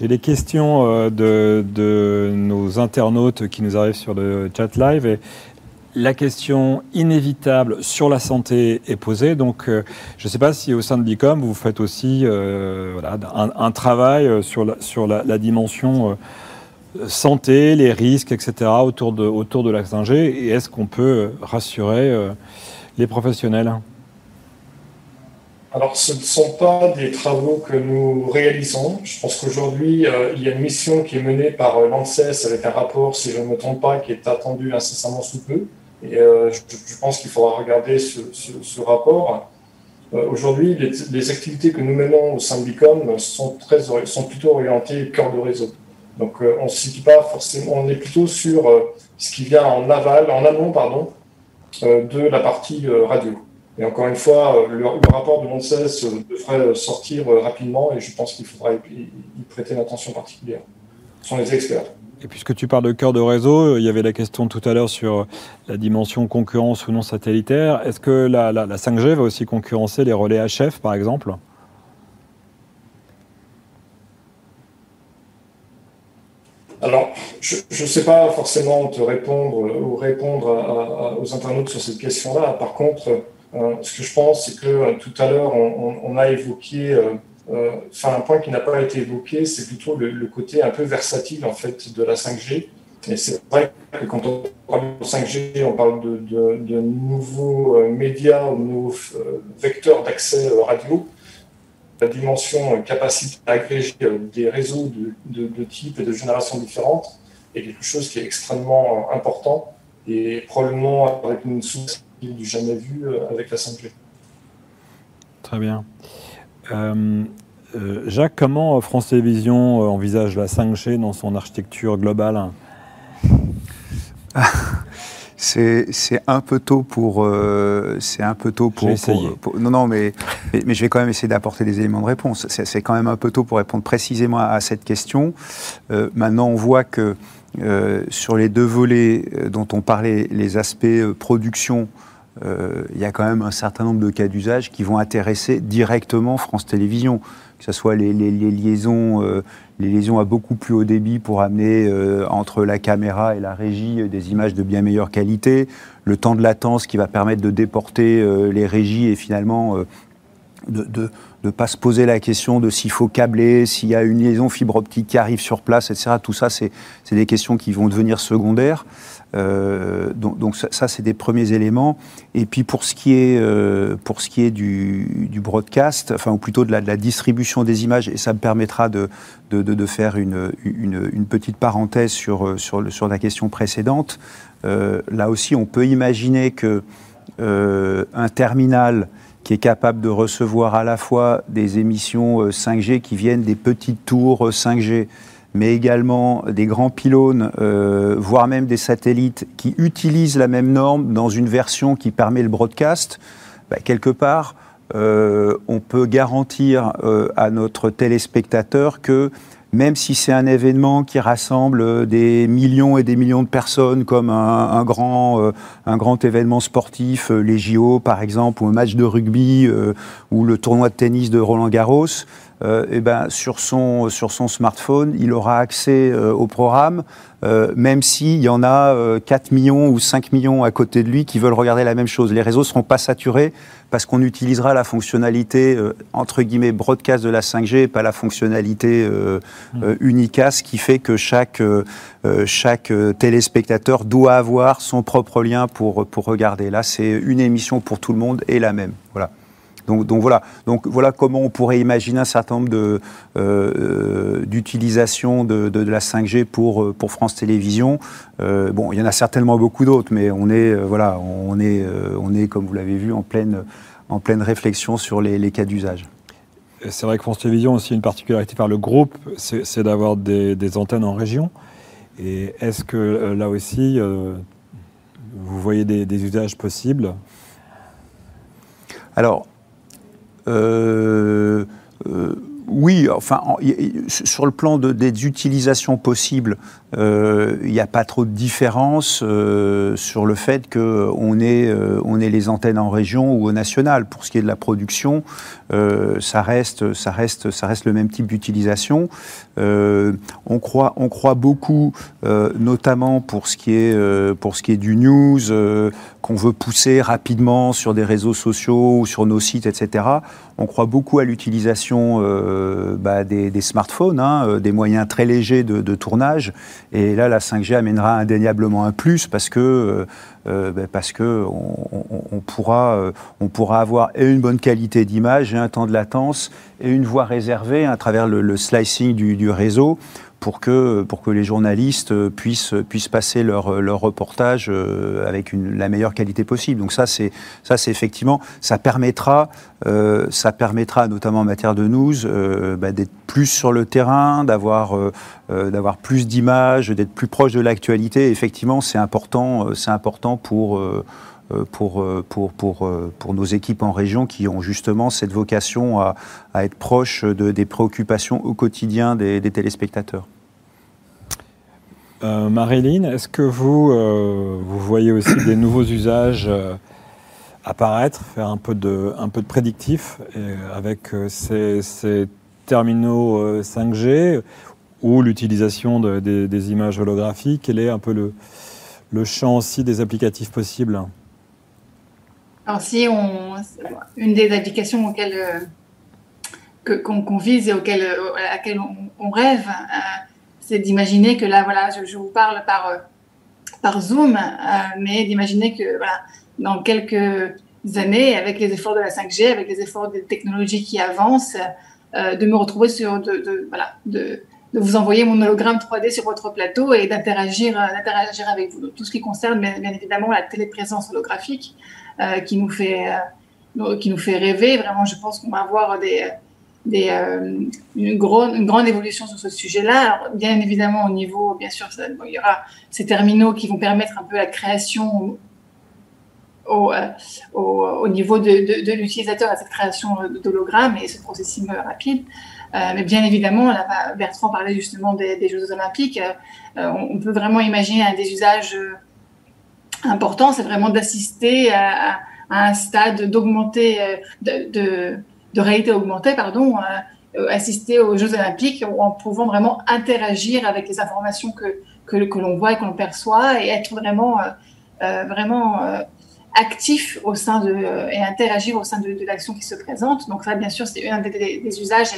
J'ai les questions euh, de, de, nos internautes qui nous arrivent sur le chat live et la question inévitable sur la santé est posée. Donc, euh, je ne sais pas si au sein de Bicom, vous faites aussi euh, voilà, un, travail sur la, sur la, dimension santé, les risques, etc. autour de, autour de 5G et est-ce qu'on peut rassurer les professionnels? Alors, ce ne sont pas des travaux que nous réalisons. Je pense qu'aujourd'hui, euh, il y a une mission qui est menée par euh, l'ANSES avec un rapport, si je ne me trompe pas, qui est attendu incessamment sous peu. Et euh, je, pense qu'il faudra regarder ce, rapport. Aujourd'hui, les, activités que nous menons au sein de Bicom sont, très, sont plutôt orientées cœur de réseau. Donc, on ne situe pas forcément, on est plutôt sur ce qui vient en aval, en amont, pardon, de la partie radio. Et encore une fois, euh, le, rapport de l'ONCES euh, devrait sortir euh, rapidement et je pense qu'il faudra y, prêter une attention particulière. Ce sont les experts. Et puisque tu parles de cœur de réseau, il y avait la question tout à l'heure sur la dimension concurrence ou non satellitaire. Est-ce que la, 5G va aussi concurrencer les relais HF, par exemple? Alors, je ne sais pas forcément te répondre ou répondre aux internautes sur cette question-là. Par contre, ce que je pense, c'est que euh, tout à l'heure, on, a évoqué, euh, enfin un point qui n'a pas été évoqué, c'est plutôt le, côté un peu versatile en fait de la 5G. Et c'est vrai que quand on parle de 5G, on parle de, nouveaux médias, de nouveaux vecteurs d'accès radio. La dimension capacité à agréger des réseaux de, types et de générations différentes est quelque chose qui est extrêmement important et probablement avec une source du jamais vu euh, avec la 5G. Très bien. Euh, euh, Jacques, comment France Télévisions envisage la 5G dans son architecture globale? C'est un peu tôt pour. c'est un peu tôt pour, Non, non, mais, mais, je vais quand même essayer d'apporter des éléments de réponse. C'est quand même un peu tôt pour répondre précisément à, cette question. maintenant, on voit que sur les deux volets dont on parlait, les aspects production euh, il y a quand même un certain nombre de cas d'usage qui vont intéresser directement France Télévisions, que ce soit les, liaisons, euh, les liaisons à beaucoup plus haut débit pour amener euh, entre la caméra et la régie des images de bien meilleure qualité, le temps de latence qui va permettre de déporter les régies et finalement de ne pas se poser la question de s'il faut câbler, s'il y a une liaison fibre optique qui arrive sur place, etc. Tout ça, c'est des questions qui vont devenir secondaires. Euh, donc, ça, c'est des premiers éléments. Et puis pour ce qui est, euh, pour ce qui est du, broadcast, enfin ou plutôt de la, distribution des images, et ça me permettra de, de, faire une, une, petite parenthèse sur, sur, sur la question précédente. Euh, là aussi, on peut imaginer que un terminal qui est capable de recevoir à la fois des émissions 5G qui viennent des petites tours 5G, mais également des grands pylônes, euh, voire même des satellites qui utilisent la même norme dans une version qui permet le broadcast, bah, quelque part, euh, on peut garantir euh, à notre téléspectateur que même si c'est un événement qui rassemble des millions et des millions de personnes, comme un, grand, un grand événement sportif, les JO par exemple, ou un match de rugby, ou le tournoi de tennis de Roland Garros, euh, eh ben, sur, son, sur son smartphone, il aura accès euh, au programme, euh, même s'il y en a 4 millions ou 5 millions à côté de lui qui veulent regarder la même chose. Les réseaux ne seront pas saturés parce qu'on utilisera la fonctionnalité, entre guillemets, broadcast de la 5G, pas la fonctionnalité mmh. unicast qui fait que chaque, chaque téléspectateur doit avoir son propre lien pour, pour regarder. Là, c'est une émission pour tout le monde et la même. Voilà. Donc, voilà. Donc voilà comment on pourrait imaginer un certain nombre de, euh, d'utilisations de, la 5G pour, euh, pour France Télévisions. Euh, bon, il y en a certainement beaucoup d'autres, mais on est, voilà, on est, on est, comme vous l'avez vu, en pleine, en pleine réflexion sur les, cas d'usage. C'est vrai que France Télévisions a aussi une particularité par le groupe, c'est d'avoir des, antennes en région. Et est-ce que là aussi, vous voyez des, des usages possibles? Alors, euh, euh, oui, enfin, sur le plan des utilisations possibles, euh, il n'y a pas trop de différence sur le fait qu'on ait, on les antennes en région ou au national. Pour ce qui est de la production, ça, reste, ça, reste, ça reste le même type d'utilisation. on, croit, on croit beaucoup, notamment pour ce qui est du news, qu'on veut pousser rapidement sur des réseaux sociaux ou sur nos sites, etc. On croit beaucoup à l'utilisation bah, des, smartphones, hein, des moyens très légers de, tournage. Et là, la 5G amènera indéniablement un plus parce que, euh, euh, ben, parce que on, pourra, euh, on pourra avoir une bonne qualité d'image et un temps de latence et une voie réservée à travers le, slicing du, réseau pour que, pour que les journalistes puissent, puissent passer leur, leur reportage euh, avec une, la meilleure qualité possible. Donc ça, c'est, effectivement, ça permettra, euh, ça permettra notamment en matière de news euh, bah, d'être plus sur le terrain, d'avoir, d'avoir plus d'images, d'être plus proche de l'actualité. Effectivement, c'est important, c'est important pour pour, pour, pour, pour, nos équipes en région qui ont justement cette vocation à, à être proches de, des préoccupations au quotidien des, des téléspectateurs. Euh, Marilyn, est-ce que vous, euh, vous voyez aussi des nouveaux usages euh, apparaître, faire un peu de, un peu de prédictif avec ces, ces, terminaux 5G ou l'utilisation de, des, images holographiques Quel est un peu le, le champ aussi des applicatifs possibles? Alors si on, une des applications auxquelles qu'on vise et auxquelles, à laquelle on, rêve, c'est d'imaginer que là, voilà, je, vous parle par, euh, par Zoom, euh, mais d'imaginer que voilà, dans quelques années, avec les efforts de la 5G, avec les efforts des technologies qui avancent, euh, de me retrouver sur, de, voilà, de, de, vous envoyer mon hologramme 3D sur votre plateau et d'interagir, avec vous. Tout ce qui concerne bien, évidemment la téléprésence holographique qui nous fait qui nous fait rêver. Vraiment, je pense qu'on va avoir des des, euh, une, grande, une grande évolution sur ce sujet-là. Bien évidemment, au niveau, bien sûr, il y aura ces terminaux qui vont permettre un peu la création au, euh, au, au niveau de, de, l'utilisateur à cette création d'hologrammes et ce processus rapide. Euh, mais bien évidemment, là, Bertrand parlait justement des, Jeux olympiques. Euh, on, peut vraiment imaginer des usages importants, c'est vraiment d'assister à, un stade d'augmenter de, de réalité augmentée, pardon, euh, assister aux Jeux Olympiques en pouvant vraiment interagir avec les informations que, que, l'on voit et que l'on perçoit et être vraiment, euh, euh, actif au sein de, et interagir au sein de, l'action qui se présente. Donc ça, bien sûr, c'est un des, usages,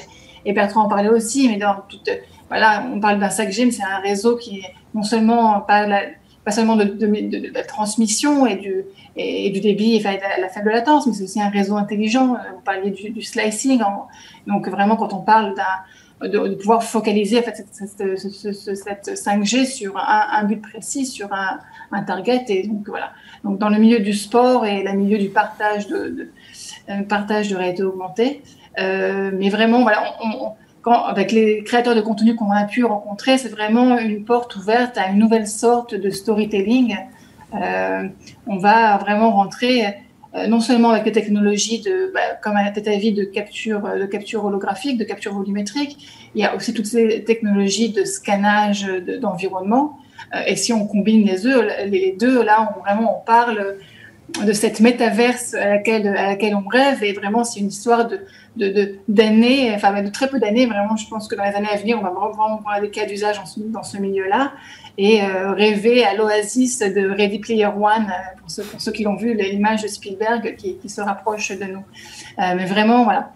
et Bertrand en parlait aussi, mais dans toute, voilà, on parle d'un 5G, mais c'est un réseau qui est non seulement pas la, pas seulement de, la transmission et du, et, du débit et la, faible latence, mais c'est aussi un réseau intelligent. Euh, vous parliez du, slicing. donc vraiment, quand on parle de, pouvoir focaliser en fait, cette, cette, cette 5G sur un, but précis, sur un, target. Et donc voilà. Donc dans le milieu du sport et le milieu du partage de, euh, partage de réalité augmentée. Euh, mais vraiment, voilà, avec les créateurs de contenu qu'on a pu rencontrer, c'est vraiment une porte ouverte à une nouvelle sorte de storytelling. Euh, on va vraiment rentrer euh, non seulement avec les technologies de, bah, comme à tête à vie de capture, de capture holographique, de capture volumétrique, il y a aussi toutes ces technologies de scannage d'environnement. Euh, et si on combine les deux, les deux là, on, vraiment on parle de cette métaverse à laquelle, à laquelle on rêve. Et vraiment, c'est une histoire de, d'années, de, enfin de très peu d'années. Vraiment, je pense que dans les années à venir, on va vraiment voir des cas d'usage dans ce milieu-là et euh, rêver à l'oasis de Ready Player One, euh, pour, ceux, pour ceux qui l'ont vu, l'image de Spielberg qui, qui, se rapproche de nous. Euh, mais vraiment, voilà.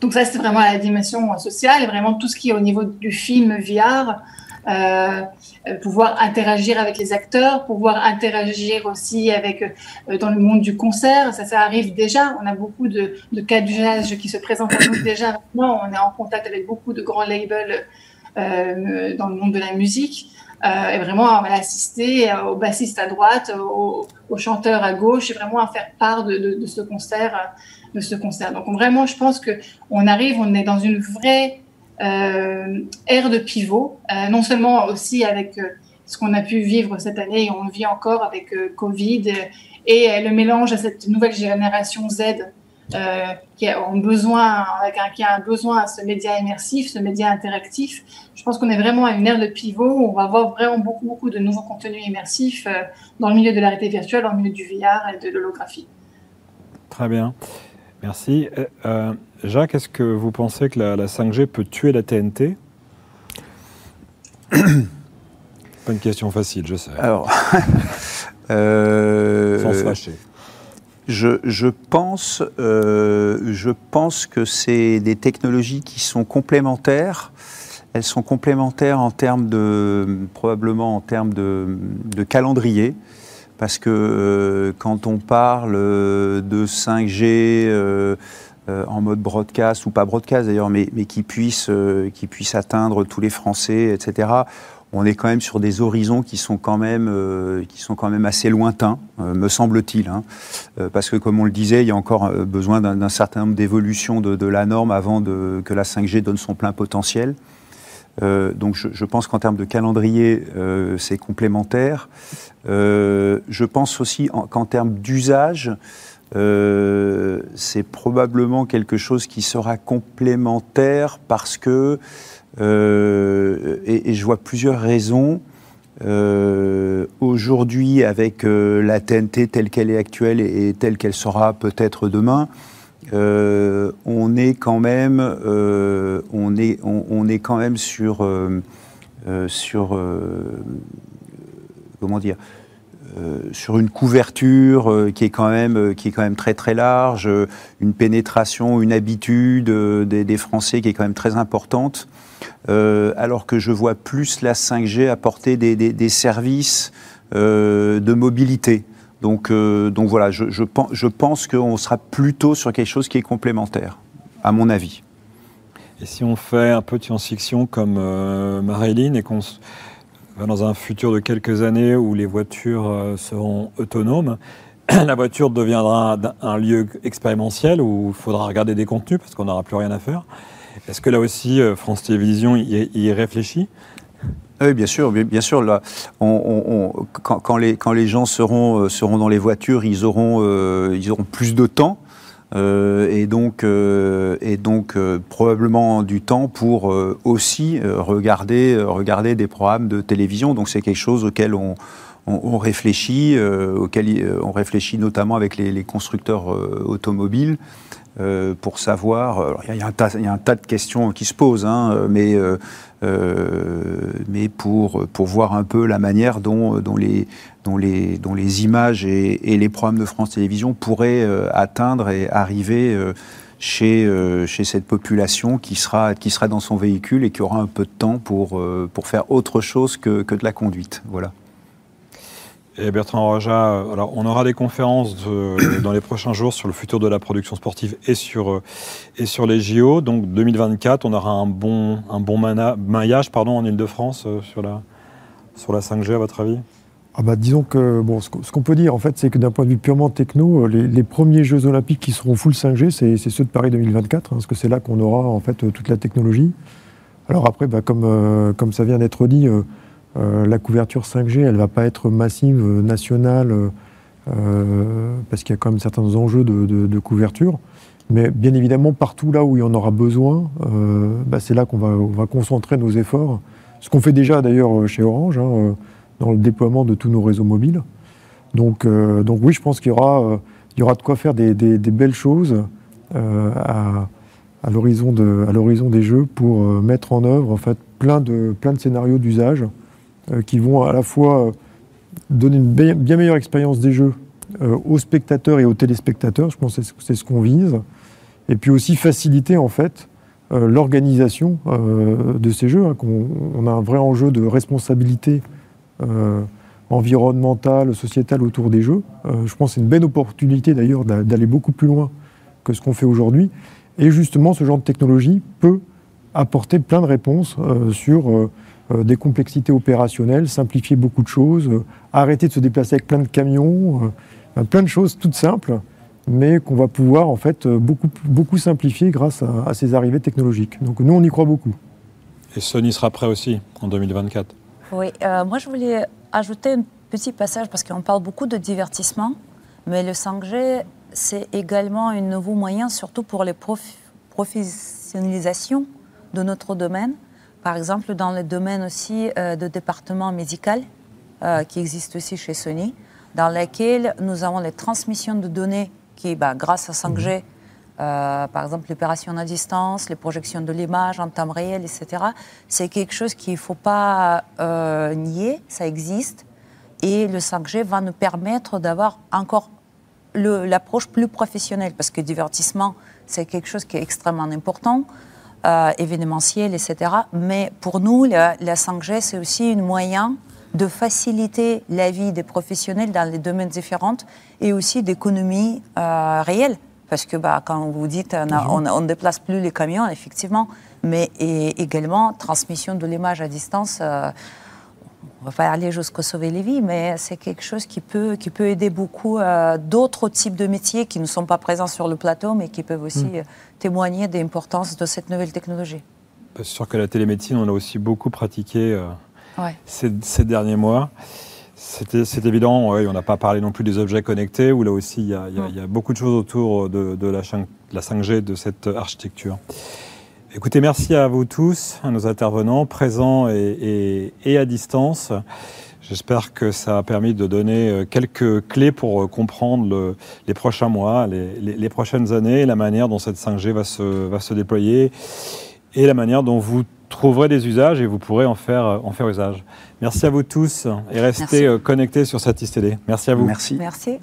Donc ça, c'est vraiment la dimension sociale et vraiment tout ce qui est au niveau du film VR. Euh, pouvoir interagir avec les acteurs, pouvoir interagir aussi avec dans le monde du concert. Ça, ça arrive déjà. On a beaucoup de, de cas d'usage qui se présentent à nous déjà. Maintenant, on est en contact avec beaucoup de grands labels euh, dans le monde de la musique. Euh, et vraiment à assister au bassiste à droite, au, au, chanteur à gauche, et vraiment à faire part de, de, de, ce concert, de ce concert. Donc vraiment, je pense que on arrive, on est dans une vraie euh, ère de pivot, euh, non seulement aussi avec euh, ce qu'on a pu vivre cette année et on vit encore avec euh, Covid et le mélange à cette nouvelle génération Z euh, qui, ont besoin, qui a un besoin à ce média immersif, ce média interactif. Je pense qu'on est vraiment à une ère de pivot où on va avoir vraiment beaucoup, beaucoup de nouveaux contenus immersifs euh, dans le milieu de la réalité virtuelle, dans le milieu du VR et de l'holographie. Très bien. Merci. Euh, Jacques, est-ce que vous pensez que la, la 5G peut tuer la TNT Pas une question facile, je sais. Alors, euh, sans se fâcher. Je, je, pense, euh, je pense que c'est des technologies qui sont complémentaires. Elles sont complémentaires en termes de, probablement en termes de, de calendrier, parce que euh, quand on parle de 5G euh, en mode broadcast ou pas broadcast d'ailleurs, mais, qui puisse, qui puisse atteindre tous les Français, etc on est quand même sur des horizons qui sont quand même, euh, qui sont quand même assez lointains, euh, me semble-t-il. Hein. Euh, parce que, comme on le disait, il y a encore euh, besoin d'un certain nombre d'évolutions de, la norme avant que la 5G donne son plein potentiel. Euh, donc, je, pense qu'en termes de calendrier, euh, c'est complémentaire. je pense aussi qu'en termes d'usage, c'est probablement quelque chose qui sera complémentaire parce que euh, et, je vois plusieurs raisons. Euh, Aujourd'hui, avec euh, la TNT telle qu'elle est actuelle et, telle qu'elle sera peut-être demain, euh, on est quand même, euh, on est, on, est quand même sur, sur comment dire, sur une couverture qui est quand même, qui est quand même très très large, une pénétration, une habitude des, Français qui est quand même très importante. Euh, alors que je vois plus la 5G apporter des, des, services euh, de mobilité. Donc, euh, donc voilà, je, je, je pense qu'on sera plutôt sur quelque chose qui est complémentaire, à mon avis. Et si on fait un peu de science-fiction comme euh, Marilyn et qu'on dans un futur de quelques années où les voitures euh, seront autonomes, la voiture deviendra un, lieu expérimentiel où il faudra regarder des contenus parce qu'on n'aura plus rien à faire. Est-ce que là aussi, euh, France Télévisions y, réfléchit oui, bien sûr, bien, sûr. Quand, les, gens seront, euh, seront dans les voitures, ils auront plus de temps. Euh, et donc, euh, et donc euh, probablement du temps pour aussi regarder, des programmes de télévision. Donc c'est quelque chose auquel on, on, réfléchit, auquel on réfléchit notamment avec les constructeurs automobiles. Euh, pour savoir. Il y, y, y, a un tas de questions qui se posent, hein, mais, euh, euh, mais pour, pour voir un peu la manière dont, dont, les, dont, les, dont les images et, les programmes de France Télévisions pourraient euh, atteindre et arriver euh, chez, chez cette population qui sera, qui sera dans son véhicule et qui aura un peu de temps pour, pour faire autre chose que, que de la conduite. Voilà. Et Bertrand Roja, alors on aura des conférences dans les prochains jours sur le futur de la production sportive et sur, et sur les JO. Donc 2024, on aura un bon, un bon maillage pardon, en Ile-de-France euh, sur, la, sur la 5G, à votre avis? Ah bah, disons que bon, ce qu'on peut dire en fait, c'est que d'un point de vue purement techno, les, premiers Jeux Olympiques qui seront full 5G, c'est ceux de Paris 2024, hein, parce que c'est là qu'on aura en fait toute la technologie. Alors après, bah, comme, euh, comme ça vient d'être dit, euh, euh, la couverture 5G, elle ne va pas être massive, euh, nationale, euh, parce qu'il y a quand même certains enjeux de, couverture. Mais bien évidemment, partout là où il y en aura besoin, bah, c'est là qu'on va, concentrer nos efforts. Ce qu'on fait déjà d'ailleurs chez Orange, hein, dans le déploiement de tous nos réseaux mobiles. Donc, oui, je pense qu'il y, aura, de quoi faire des, belles choses à, l'horizon des jeux pour mettre en œuvre en fait, plein de scénarios d'usage qui vont à la fois donner une bien meilleure expérience des jeux aux spectateurs et aux téléspectateurs, je pense que c'est ce qu'on vise, et puis aussi faciliter en fait l'organisation de ces jeux. Hein, on, a un vrai enjeu de responsabilité environnementale, sociétale autour des jeux. Euh, je pense que c'est une belle opportunité d'ailleurs d'aller beaucoup plus loin que ce qu'on fait aujourd'hui. Et justement, ce genre de technologie peut apporter plein de réponses euh, sur euh, des complexités opérationnelles, simplifier beaucoup de choses, arrêter de se déplacer avec plein de camions, plein de choses toutes simples, mais qu'on va pouvoir en fait beaucoup, beaucoup simplifier grâce à, à ces arrivées technologiques. Donc nous, on y croit beaucoup. Et Sony sera prêt aussi en 2024 Oui, moi je voulais ajouter un petit passage parce qu'on parle beaucoup de divertissement, mais le 5G, c'est également un nouveau moyen, surtout pour les professionnalisations de notre domaine. Par exemple, dans le domaine aussi euh, de département médical, euh, qui existe aussi chez Sony, dans lequel nous avons les transmissions de données qui, bah, grâce à 5G, euh, par exemple l'opération à distance, les projections de l'image en temps réel, etc. C'est quelque chose qu'il ne faut pas nier, ça existe. Et le 5G va nous permettre d'avoir encore l'approche plus professionnelle, parce que divertissement, c'est quelque chose qui est extrêmement important, euh, événementiel, etc. Mais pour nous, la, 5G, c'est aussi un moyen de faciliter la vie des professionnels dans les domaines différents et aussi d'économie réelle. Parce que bah, quand vous dites on ne déplace plus les camions, effectivement, mais également transmission de l'image à distance. Euh, on va pas aller jusqu'à sauver les vies, mais c'est quelque chose qui peut, qui peut aider beaucoup euh, d'autres types de métiers qui ne sont pas présents sur le plateau, mais qui peuvent aussi hmm. euh, témoigner de l'importance de cette nouvelle technologie. C'est sûr que la télémédecine, on a aussi beaucoup pratiqué ces, ces, derniers mois. C'est évident, on n'a pas parlé non plus des objets connectés, où là aussi il y, a, beaucoup de choses autour de, la, 5G, de cette architecture. Écoutez, merci à vous tous, à nos intervenants, présents et, à distance. J'espère que ça a permis de donner euh, quelques clés pour euh, comprendre les prochains mois, les, prochaines années, la manière dont cette 5G va se, va se déployer et la manière dont vous trouverez des usages et vous pourrez en faire, en faire usage. Merci à vous tous et restez euh, connectés sur Satis Télé. Merci à vous. Merci. Merci.